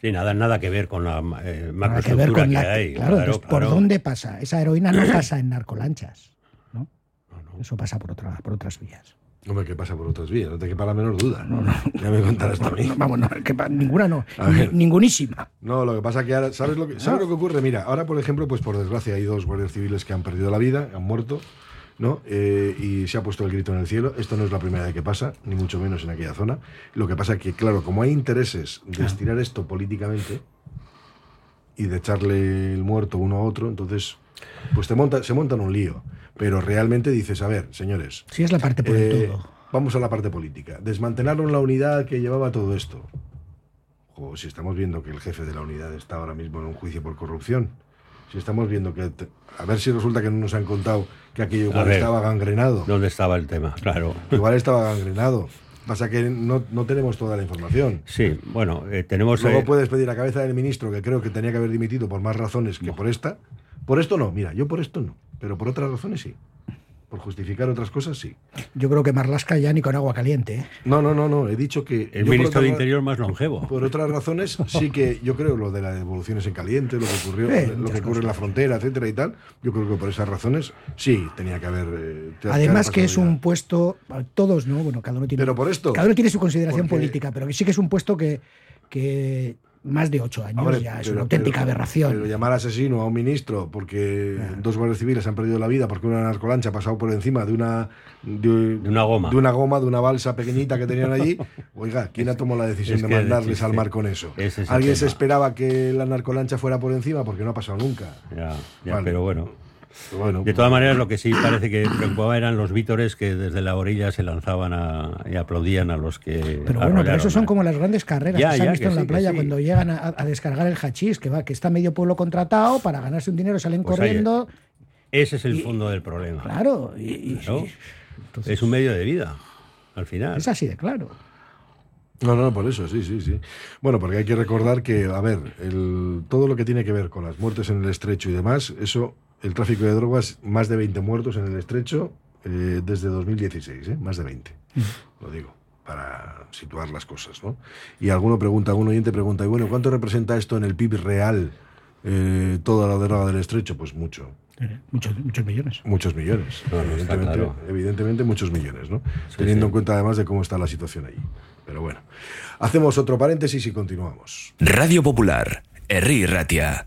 Sí, nada, nada que ver con la eh, que ver macroestructura con que, hay. claro, entonces, ¿por claro. dónde pasa? Esa heroína no [clears throat] pasa en narcolanchas, ¿no? Eso pasa por, otra, por otras vías. Hombre, que pasa por otras vías, no te quepa la menor duda. [laughs] Ya me contarás también. Vamos, no, que ninguna no, A ver. ni- ningunísima. No, lo que pasa que ahora, ¿sabes lo que, ¿sabes lo que ocurre? Mira, ahora, por ejemplo, pues por desgracia hay dos guardias civiles que han perdido la vida, han muerto, ¿no? Eh, y se ha puesto el grito en el cielo. Esto no es la primera vez que pasa, ni mucho menos en aquella zona. Lo que pasa es que, claro, como hay intereses de estirar esto políticamente y de echarle el muerto uno a otro, entonces, pues te monta, se montan un lío. Pero realmente dices, a ver, señores, Sí, es la parte por el eh, todo. Vamos a la parte política. Desmantelaron la unidad que llevaba todo esto. Jo, si estamos viendo que el jefe de la unidad está ahora mismo en un juicio por corrupción. Si estamos viendo que... te- a ver si resulta que no nos han contado que aquello igual ver, estaba gangrenado. ¿Dónde estaba el tema? Claro. Igual estaba gangrenado. Pasa que no, no tenemos toda la información. Sí, bueno, eh, tenemos... Luego eh, puedes pedir a cabeza del ministro, que creo que tenía que haber dimitido por más razones que por esta. Por esto no, mira, yo por esto no. Pero por otras razones sí. Por justificar otras cosas, sí. Yo creo que Marlasca ya ni con agua caliente. ¿eh? No, no, no, no. He dicho que. El ministro de Interior más longevo. Por otras razones, sí que yo creo lo de las devoluciones en caliente, lo que ocurrió, Eh, lo que ocurre en la frontera, etcétera y tal. Yo creo que por esas razones sí tenía que haber. eh, Además que haber es un puesto, todos, ¿no? Bueno, cada uno tiene, Pero por esto, cada uno tiene su consideración porque- política, pero sí que es un puesto que, que más de ocho años Hombre, ya es pero- una auténtica pero- aberración. Pero llamar asesino a un ministro porque dos guardias civiles han perdido la vida porque una narcolancha ha pasado por encima de una de, una goma. de una goma, de una balsa pequeñita que tenían allí. [laughs] Oiga, ¿quién ha tomado la decisión es de mandarles al mar con eso? Es ¿Alguien se esperaba que la narcolancha fuera por encima? Porque no ha pasado nunca. Ya, ya, Vale. pero bueno. Bueno, De todas maneras, lo que sí parece que preocupaba eran los vítores que desde la orilla se lanzaban a- y aplaudían a los que. Pero bueno, pero eso son como las grandes carreras Ya, que se han ya, visto que en la sí, playa sí. cuando llegan a, a descargar el hachís, que va, que está medio pueblo contratado para ganarse un dinero, salen Pues corriendo. Ese es el Y- fondo del problema. Claro, y, es un medio de vida, al final. es así de claro. No, no, por eso, sí, sí, sí. Bueno, porque hay que recordar que, a ver, el, todo lo que tiene que ver con las muertes en el estrecho y demás, eso, el tráfico de drogas, más de 20 muertos en el estrecho eh, desde 2016, ¿eh? más de 20. Lo digo, para situar las cosas, ¿no? Y alguno pregunta, algún oyente pregunta, y bueno, ¿cuánto representa esto en el PIB real eh, toda la droga del estrecho? Pues mucho. Muchos, muchos millones. Muchos millones. No, evidentemente, claro. evidentemente muchos millones, ¿no? Teniendo en cuenta además de cómo está la situación allí. Pero bueno, hacemos otro paréntesis y continuamos. Radio Popular, Herri Ratia.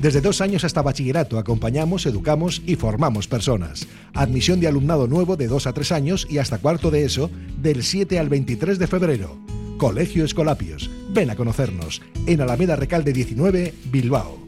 Desde dos años hasta bachillerato acompañamos, educamos y formamos personas. Admisión de alumnado nuevo de 2 a 3 años y hasta cuarto de eso del 7 al 23 de febrero. Colegio Escolapios. Ven a conocernos en Alameda Recalde 19, Bilbao.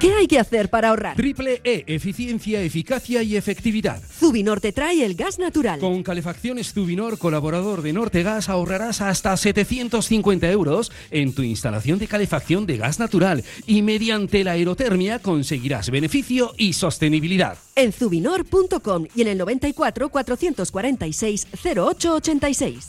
¿Qué hay que hacer para ahorrar? Triple E, eficiencia, eficacia y efectividad. Zubinor te trae el gas natural. Con calefacciones Zubinor, colaborador de Nortegas, ahorrarás hasta 750 euros en tu instalación de calefacción de gas natural y mediante la aerotermia conseguirás beneficio y sostenibilidad. En zubinor.com y en el 94 446 0886.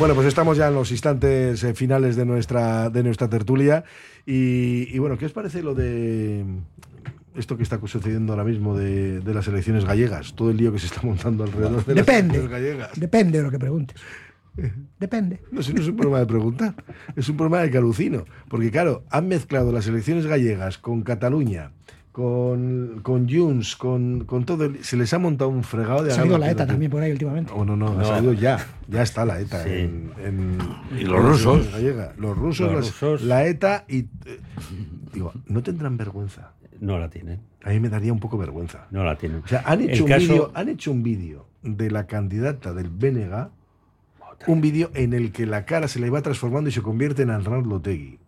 Bueno, pues estamos ya en los instantes eh, finales de nuestra, de nuestra tertulia. Y, y bueno, ¿qué os parece lo de esto que está sucediendo ahora mismo de, de las elecciones gallegas? Todo el lío que se está montando alrededor de Depende. las elecciones gallegas. Depende de lo que preguntes. Depende. No, si no es un problema de preguntar, es un problema de que alucino. Porque claro, han mezclado las elecciones gallegas con Cataluña, con, con Junts, con, con todo. el- se les ha montado un fregado de Ha salido la ETA también por ahí últimamente. Oh, no, no, ha No. salido ya. Ya está la ETA. Sí. En, en- Y los en rusos. Los rusos, Los las- rusos. la ETA y. eh, digo, no tendrán vergüenza. No la tienen. A mí me daría un poco vergüenza. No la tienen. O sea, han El hecho, un caso- vídeo, han hecho un vídeo de la candidata del BNG, un vídeo en el que la cara se le va transformando y se convierte en Arnaldo Lotegui.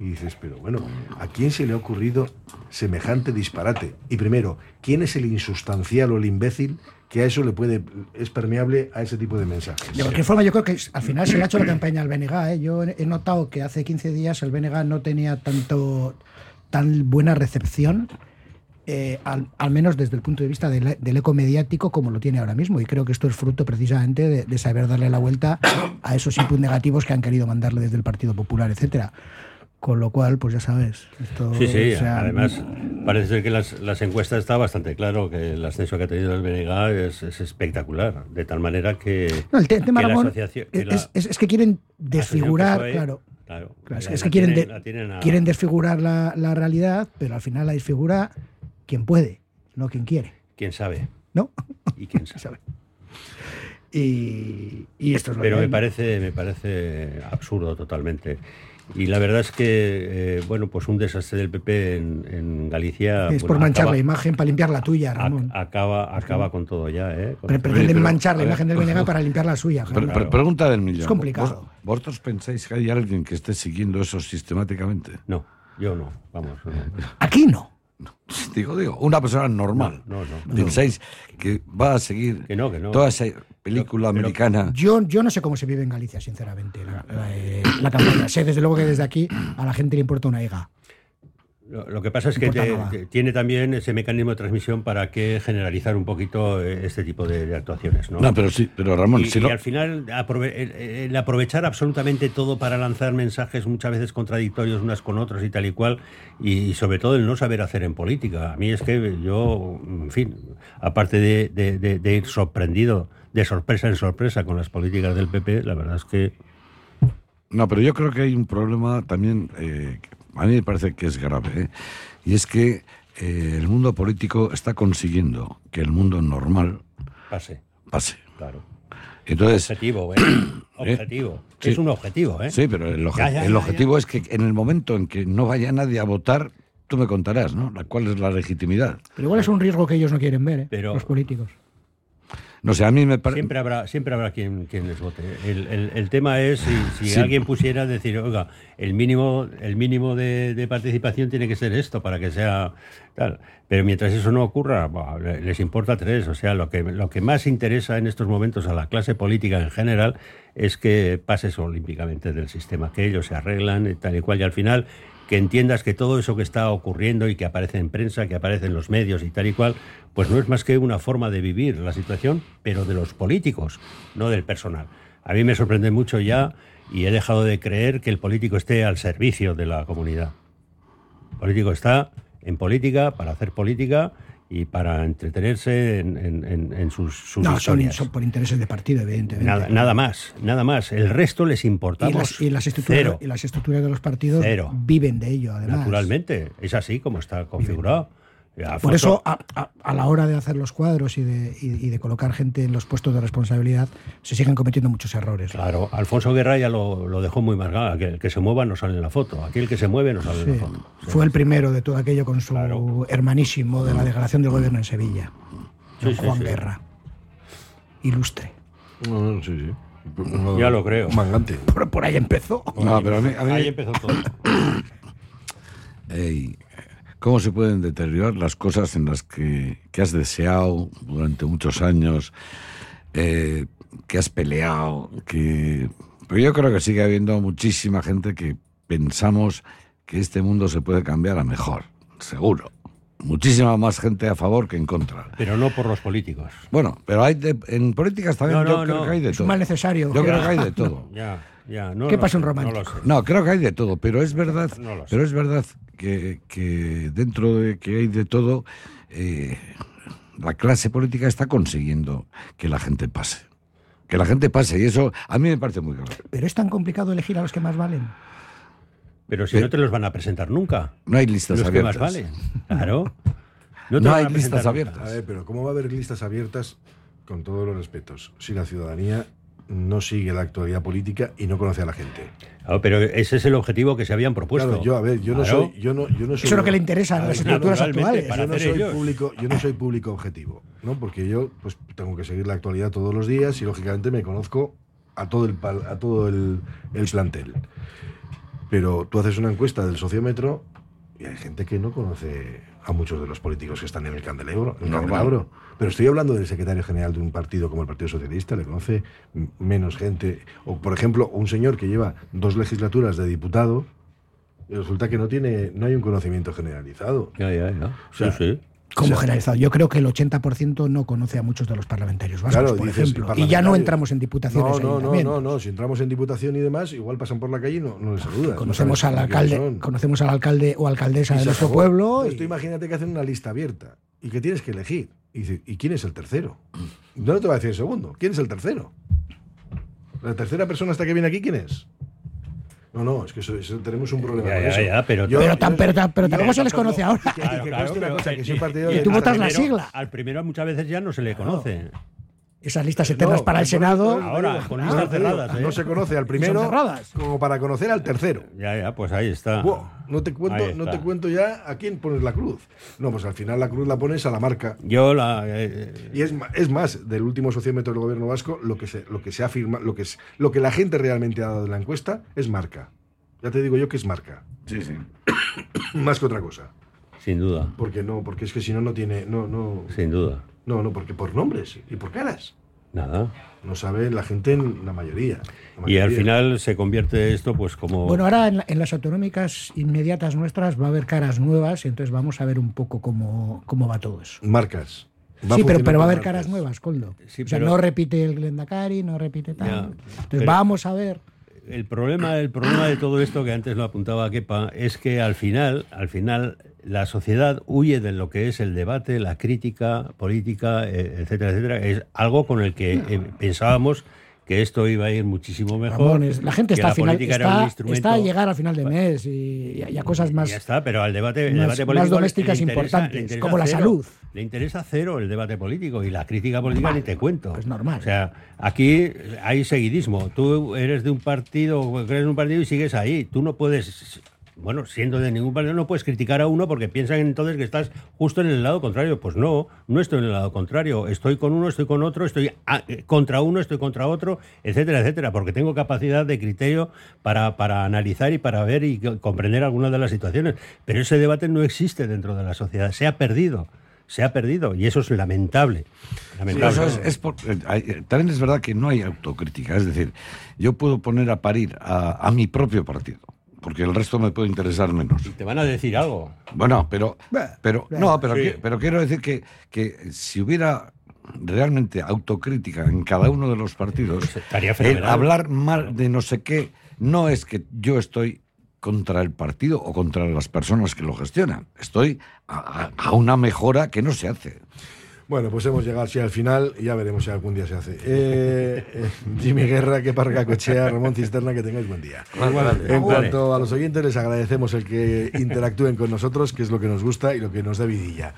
Y dices, pero bueno, ¿a quién se le ha ocurrido semejante disparate? Y primero, ¿quién es el insustancial o el imbécil que a eso le puede es permeable a ese tipo de mensajes? De cualquier forma, yo creo que al final se le ha hecho la campaña al BNG. ¿eh? Yo he notado que hace 15 días el BNG no tenía tanto tan buena recepción, eh, al, al menos desde el punto de vista del, eco mediático, como lo tiene ahora mismo. Y creo que esto es fruto precisamente de, de saber darle la vuelta a esos inputs negativos que han querido mandarle desde el Partido Popular, etcétera. Con lo cual, pues ya sabes. Esto, Sí, sí, o sea, además parece ser que las, las encuestas está bastante claro que el ascenso que ha tenido el BNG es, es espectacular, de tal manera que, No, el te- tema, la asociación... que es, la es- es que quieren desfigurar, claro. claro, Claro, es que, quieren, tienen- de- la tienen a- quieren desfigurar la, la realidad, pero al final la desfigura quien puede, no quien quiere. ¿Quién sabe? ¿No? ¿Y quién sabe? [laughs] Y, y esto es lo Pero que me hay. parece, me parece absurdo totalmente. Y la verdad es que, eh, bueno, pues un desastre del PP en, en Galicia... es bueno, por manchar acaba- la imagen para limpiar la tuya, Ramón. acaba, acaba con todo ya, ¿eh? Con- pretenden pero- manchar la imagen del BNG para limpiar la suya. Pero- Ramón. pero pregunta del millón. Es complicado. ¿Vos- ¿Vosotros pensáis que hay alguien que esté siguiendo eso sistemáticamente? No, yo no, vamos. no. Aquí no. [laughs] Digo, digo, una persona normal. No, no, no. ¿Pensáis que va a seguir Que no, que no. toda esa película americana? Yo, yo no sé cómo se vive en Galicia, sinceramente, la, la, eh, la [coughs] campaña. Sé desde luego que desde aquí a la gente le importa una higa. Lo, lo que pasa es que te- te- tiene también ese mecanismo de transmisión para que generalizar un poquito eh, este tipo de, de actuaciones, ¿no? No, pero sí, pero Ramón, y, si y no- al final aprove- el, el aprovechar absolutamente todo para lanzar mensajes muchas veces contradictorios unas con otros y tal y cual, y, y sobre todo el no saber hacer en política. A mí es que yo, en fin, aparte de, de- de- de ir sorprendido de sorpresa en sorpresa con las políticas del PP, la verdad es que No, pero yo creo que hay un problema también, eh, a mí me parece que es grave, ¿eh? y es que eh, el mundo político está consiguiendo que el mundo normal pase. pase. Claro. Entonces, Objetivo, ¿eh? [clears throat] Objetivo. Sí. Es un objetivo, ¿eh? Sí, pero el, oje- Ya, ya, el ya, objetivo es que en el momento en que no vaya nadie a votar, tú me contarás, ¿no? La- ¿Cuál es la legitimidad? Pero igual es un riesgo que ellos no quieren ver, ¿eh? Pero- los políticos. No sé, a mí me parece... Siempre habrá, siempre habrá quien, quien les vote. El, el- el tema es si, si Sí. alguien pusiera decir, oiga, el mínimo, el mínimo de, de participación tiene que ser esto para que sea tal. Pero mientras eso no ocurra, les importa tres. O sea, lo que, lo que más interesa en estos momentos a la clase política en general es que pases olímpicamente del sistema, que ellos se arreglan y tal y cual. Y al final que entiendas que todo eso que está ocurriendo y que aparece en prensa, que aparece en los medios y tal y cual, pues no es más que una forma de vivir la situación, pero de los políticos, no del personal. A mí me sorprende mucho ya y he dejado de creer que el político esté al servicio de la comunidad. El político está en política para hacer política y para entretenerse en, en- en- sus, sus No, son, historias. son por intereses de partido, evidentemente. Nada, nada más, nada más. El resto les y importamos las, y las estructuras, cero. y las estructuras de los partidos Cero. viven de ello, además. Naturalmente, es así como está configurado. Alfonso- Por eso, a, a- a la hora de hacer los cuadros y de, y- y de colocar gente en los puestos de responsabilidad, se siguen cometiendo muchos errores. Claro, Alfonso Guerra ya lo, lo dejó muy marcado. Que el que se mueva no sale en la foto. Aquí el que se mueve no sale en la foto. Fue el primero de todo aquello con su hermanísimo de la degradación del gobierno en Sevilla, Sí, Juan sí. Guerra. Ilustre. No, no, sí, sí. [laughs] Ya lo creo. Mangante. Por, por ahí empezó. No, pero a mí, a mí- Ahí empezó todo. [coughs] Ey, ¿Cómo se pueden deteriorar las cosas en las que, que has deseado durante muchos años, eh, que has peleado? Que... Pero yo creo que sigue habiendo muchísima gente que pensamos que este mundo se puede cambiar a mejor, seguro. Muchísima más gente a favor que en contra. Pero no por los políticos. Bueno, pero hay de- en políticas también No, yo no, creo no. que hay de Es todo. mal necesario. Yo creo [laughs] que hay de todo. Ya, ya. No ¿Qué pasa un romántico? No. No, creo que hay de todo, pero es verdad, No pero es verdad que, que dentro de que hay de todo, eh, la clase política está consiguiendo que la gente pase. Que la gente pase, y eso a mí me parece muy grave. Pero es tan complicado elegir a los que más valen. Pero si no te los van a presentar nunca. No hay listas los abiertas. que más valen. Claro. [laughs] No van hay listas abiertas. A ver, pero ¿cómo va a haber listas abiertas, con todos los respetos, si la ciudadanía no sigue la actualidad política y no conoce a la gente? Claro, pero ese es el objetivo que se habían propuesto. Claro, yo, a ver, yo no soy... Yo no, yo no soy Eso es lo que le interesa a las estructuras actuales. para yo no soy ellos. público yo no soy público objetivo no porque yo pues tengo que seguir la actualidad todos los días y lógicamente me conozco a todo el a todo el, el plantel pero tú haces una encuesta del sociómetro y hay gente que no conoce a muchos de los políticos que están en el candelabro, en el Normal. candelabro. Pero estoy hablando del secretario general de un partido como el Partido Socialista le conoce menos gente o por ejemplo un señor que lleva dos legislaturas de diputado y resulta que no tiene no hay un conocimiento generalizado Ya, ya, ya. O sea, sí, sí. Como O sea, generalizado. Yo creo que el 80% no conoce a muchos de los parlamentarios vascos, Claro, por dices, ejemplo. Y ya no entramos en diputaciones. No, no, no, no, no. Si entramos en diputación y demás, igual pasan por la calle y no, no les saludas. Conocemos no al alcalde, conocemos al alcalde o alcaldesa Y de nuestro acabó. pueblo. Y- tú imagínate que hacen una lista abierta y que tienes que elegir. Y, dice, ¿y quién es el tercero? No te va a decir el segundo. ¿Quién es el tercero? ¿La tercera persona hasta que viene aquí quién es? No, no, es que eso- eso- tenemos un problema Ya, con ya, eso. ya, pero- Pero tan- pero tan- pero tampoco se les conoce ahora. que- y que Claro, claro, pero- cosa, que tú votas la sigla. Al primero muchas veces ya no se le conoce. Esas listas eternas No, para el Senado. Ahora, con no, listas cerradas, ¿eh? No se conoce al primero como para conocer al tercero. Ya, ya, pues ahí está. No te cuento, Ahí no te cuento ya a quién pones la cruz. No, pues al final la cruz la pones a la marca. Yo la. eh, Y es, es más, del último sociómetro del gobierno vasco, lo que se, lo que se afirma, lo que es, lo que la gente realmente ha dado de la encuesta es marca. Ya te digo yo que es marca. Sí, sí. [coughs] Más que otra cosa. sin duda, Porque no, porque es que si no, no tiene. No, no. sin duda. No, no, porque por nombres y por caras. Nada. No sabe la gente en la mayoría. La Y al final se convierte esto, pues como. Bueno, ahora en, la- en las autonómicas inmediatas nuestras va a haber caras nuevas, y entonces vamos a ver un poco cómo, cómo va todo eso. Marcas. Va sí, pero, pero va a haber marcas. caras nuevas, Coldo. Sí, o sea, pero- no repite el Glendakari, no repite tal. Ya, entonces pero- vamos a ver. El problema, el problema de todo esto que antes lo apuntaba Kepa es que al final, al final la sociedad huye de lo que es el debate, la crítica política, eh, etcétera, etcétera. Es algo con el que eh, pensábamos que esto iba a ir muchísimo mejor. Es- la gente está, la al final, está, instrumento- está a llegar al final de mes y, y a cosas más. Ya está, pero al debate, el más- debate más político domésticas le interesa- importantes, le interesa como la cero. salud. Le interesa cero el debate político y la crítica política ni te cuento. Pues normal. O sea, aquí hay seguidismo. Tú eres de un partido, crees en un partido y sigues ahí. Tú no puedes, bueno, siendo de ningún partido, no puedes criticar a uno porque piensan entonces que estás justo en el lado contrario. Pues no, no estoy en el lado contrario. Estoy con uno, estoy con otro, estoy a- eh, contra uno, estoy contra otro, etcétera, etcétera, porque tengo capacidad de criterio para, para analizar y para ver y co- comprender algunas de las situaciones. Pero ese debate no existe dentro de la sociedad, se ha perdido. Se ha perdido y eso es lamentable. lamentable. Es- eh, eh, también es verdad que no hay autocrítica. Es decir, yo puedo poner a parir a mi propio partido, porque el resto me puede interesar menos. Te van a decir algo. Bueno, pero, pero no, pero, Sí. pero quiero decir que, que si hubiera realmente autocrítica en cada uno de los partidos, estaría el hablar mal de no sé qué no es que yo estoy contra el partido o contra las personas que lo gestionan. Estoy a, a- a una mejora que no se hace. Bueno, pues hemos llegado así al final y ya veremos si algún día se hace. Eh, eh, Jimmy Guerra, que parca cochea, Ramón Cisterna, que tengáis buen día. En Vale. cuanto a los oyentes, les agradecemos el que interactúen con nosotros, que es lo que nos gusta y lo que nos da vidilla.